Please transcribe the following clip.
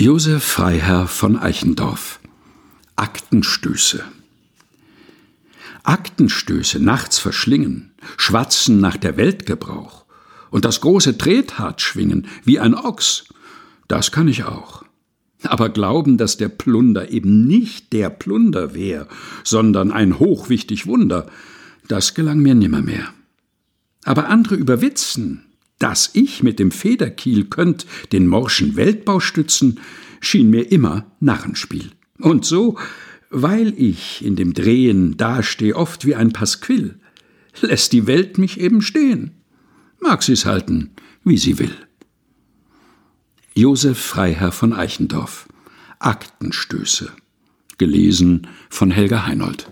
Josef Freiherr von Eichendorff Aktenstöße Aktenstöße nachts verschlingen, schwatzen nach der Weltgebrauch und das große Trethardt schwingen wie ein Ochs, das kann ich auch. Aber glauben, dass der Plunder eben nicht der Plunder wär, sondern ein hochwichtig Wunder, das gelang mir nimmermehr. Aber andere überwitzen, dass ich mit dem Federkiel könnt den morschen Weltbau stützen, schien mir immer Narrenspiel. Und so, weil ich in dem Drehen dasteh oft wie ein Pasquill, lässt die Welt mich eben stehen. Mag sie's halten, wie sie will. Josef Freiherr von Eichendorff Aktenstöße gelesen von Helga Heinold